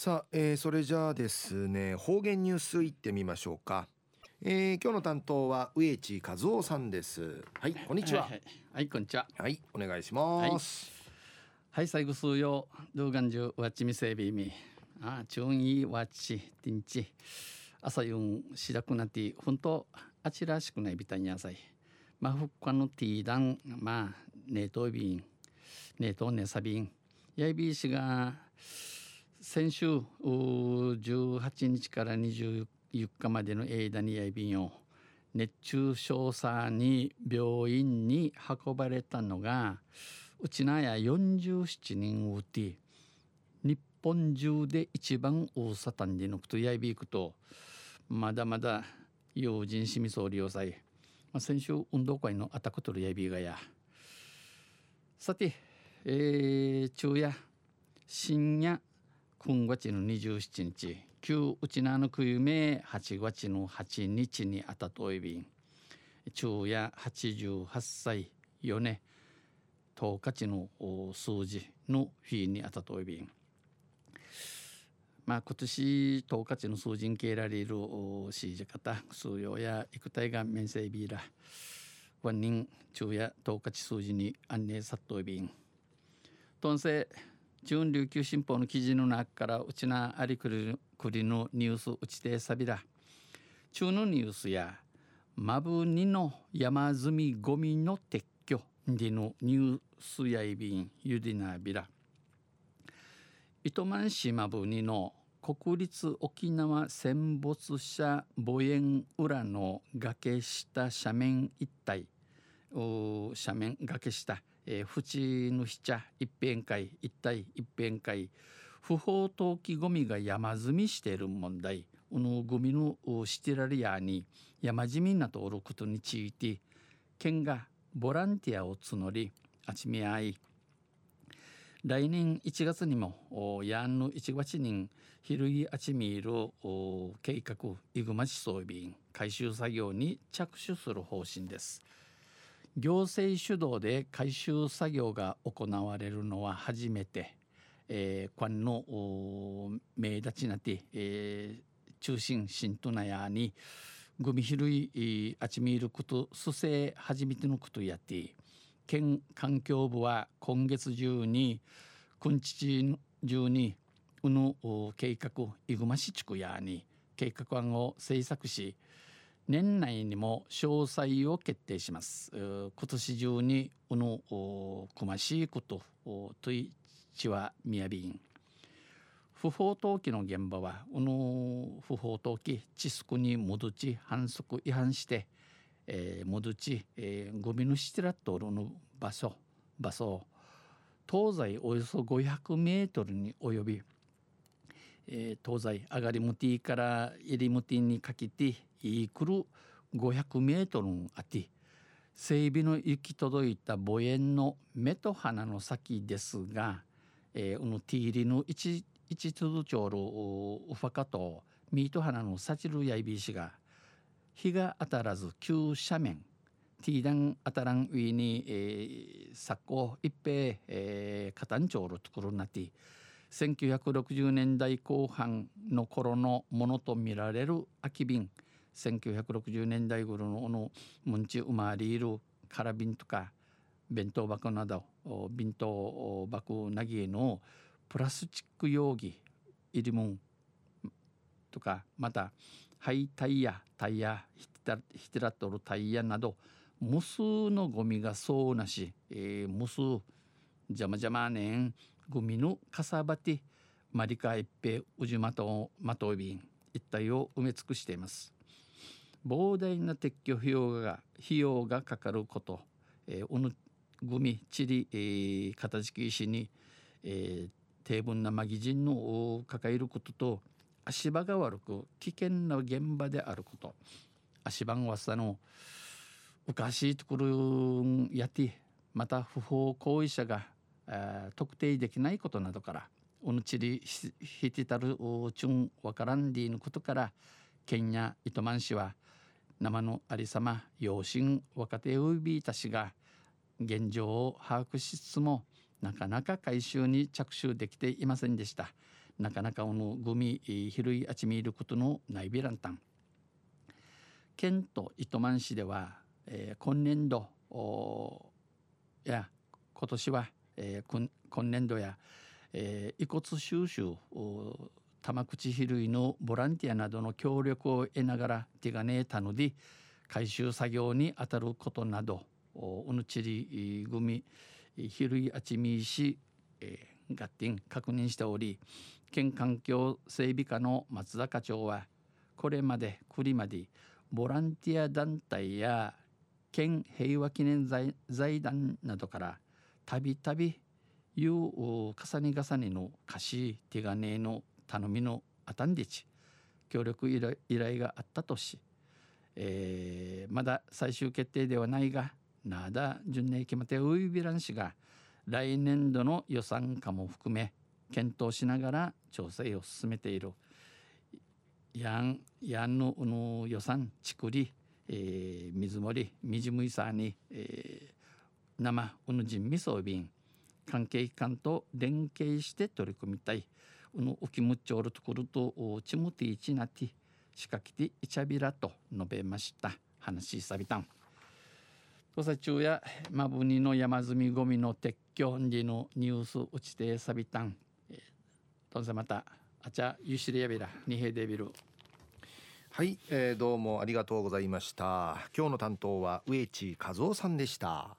さあ、えー、それじゃあですね方言ニュースいってみましょうか、えー、今日の担当は植地和夫さんです。はいこんにちは、はい、はい。はい、こんにちは。はいお願いします、はい、はい、最後数曜動画中わちみせびみあちゅんいわちてんち朝ゆんしらくなって本当あちらしくないびたにやさいまあふっかのティーダンまあねとびんねとねさびんやいびしが先週18日から24日までの間にやいびんを熱中症さに病院に運ばれたのがうちなや47人うて日本中で一番大さたんでのくとやいびいくとまだまだ用心しみそう利用さえ、まあ、先週運動会のアタクトルやびがや。さて、えー、昼夜深夜今月の27日旧うちなのくゆめ8月の8日にあたといびん。昼夜88歳よね10日の数字の日にあたといびん。まあ、今年10日の数人系られるしじ方数用や育体が面積ビーラワン人昼夜10日数字に安寧殺到便トンセ準琉球新報の記事の中からうちなありくりくりのニュースうちてさびら。中のニュースやマブニの山積みゴミの撤去でのニュースやいびんゆでなびら。糸満市マブニの国立沖縄戦没者墓園裏の崖下斜面一帯。斜面崖下、えー、縁の下一辺会一帯一辺会不法投棄ゴミが山積みしている問題このゴミのシテラリアに山積みなとおることについて県がボランティアを募り集め合い来年1月にもヤンの1月にヒルギアチミール計画イグマチ装備回収作業に着手する方針です。行政主導で回収作業が行われるのは初めて、えー、quan の名立ちなて、えー、中心新都内にグミヒルイアチミールこと蘇生初めてのことやって県環境部は今月中にくんちち中にうぬ計画いぐま市地区やに計画案を制作し年内にも詳細を決定します。今年中にうぬくましいことといちはみやびん不法投棄の現場はうぬ不法投棄地スに戻ち反則違反して、えー、戻ち、えー、ゴミのシテラットルの場所場所東西およそ500メートルに及びえー、東西上がりむティから入りむティにかけていくる500メートルあって整備の行き届いた墓園の目と鼻の先ですが、えー、のティーリの一一通町のウファカとミート花のサチルヤイビーシが日が当たらず急斜面ティーダン当たらん上に、えー、昨今一平、えー、カタンチョールところなって1960年代後半の頃のものとみられる空き瓶。1960年代頃ののムンチ生まれいる空瓶とか弁当箱など弁当箱なぎのプラスチック容器入りもんとかまたハイタイヤタイヤヒテラトルタイヤなど無数のゴミがそうなし、えー、無数邪魔邪魔ねん。グミのかさばてマリカ一平宇治まとまとびん一帯を埋め尽くしています。膨大な撤去費用が費用がかかること、えー、おぬグミチリ、えー、片付け石に、えー、低分なマギジンのを抱えることと足場が悪く危険な現場であること。足場わさのおかしいところやってまた不法行為者が特定できないことなどからおぬちりひてたるちゅんわからんりのことから県や糸満市は生のありさま養親若手ウビーたちが現状を把握しつつもなかなか回収に着手できていませんでした。なかなかおのグミ広いあちみいることのないびらんたん県と糸満市では、えー、今年度や今年は、えー、今年度や、えー、遺骨収集玉口比類のボランティアなどの協力を得ながら手がねえたので回収作業に当たることなどうぬちり組比類あちみいし、えー、合点確認しており県環境整備課の松田課長はこれまで栗までボランティア団体や県平和記念財団などからたびたびいう重ね重ねの貸し手金の頼みのあたんでち協力依頼があったとし、えー、まだ最終決定ではないがなだ順年決まってウイビラン氏が来年度の予算化も含め検討しながら調整を進めている。やんやんのの予算ちくり、えー、水森みじむいさに、えー、生うぬじんみそびん関係機関と連携して取り組みたい。うぬおきむっちょるところとちむていちなてしかきていちゃびらと述べました話さびたん。土佐中やまぶにの山積みゴミの撤去時のニュースうちてさびたん。とんせまたあちゃゆしりやびらにへでびる。はい、えー、どうもありがとうございました今日の担当は植地和夫さんでした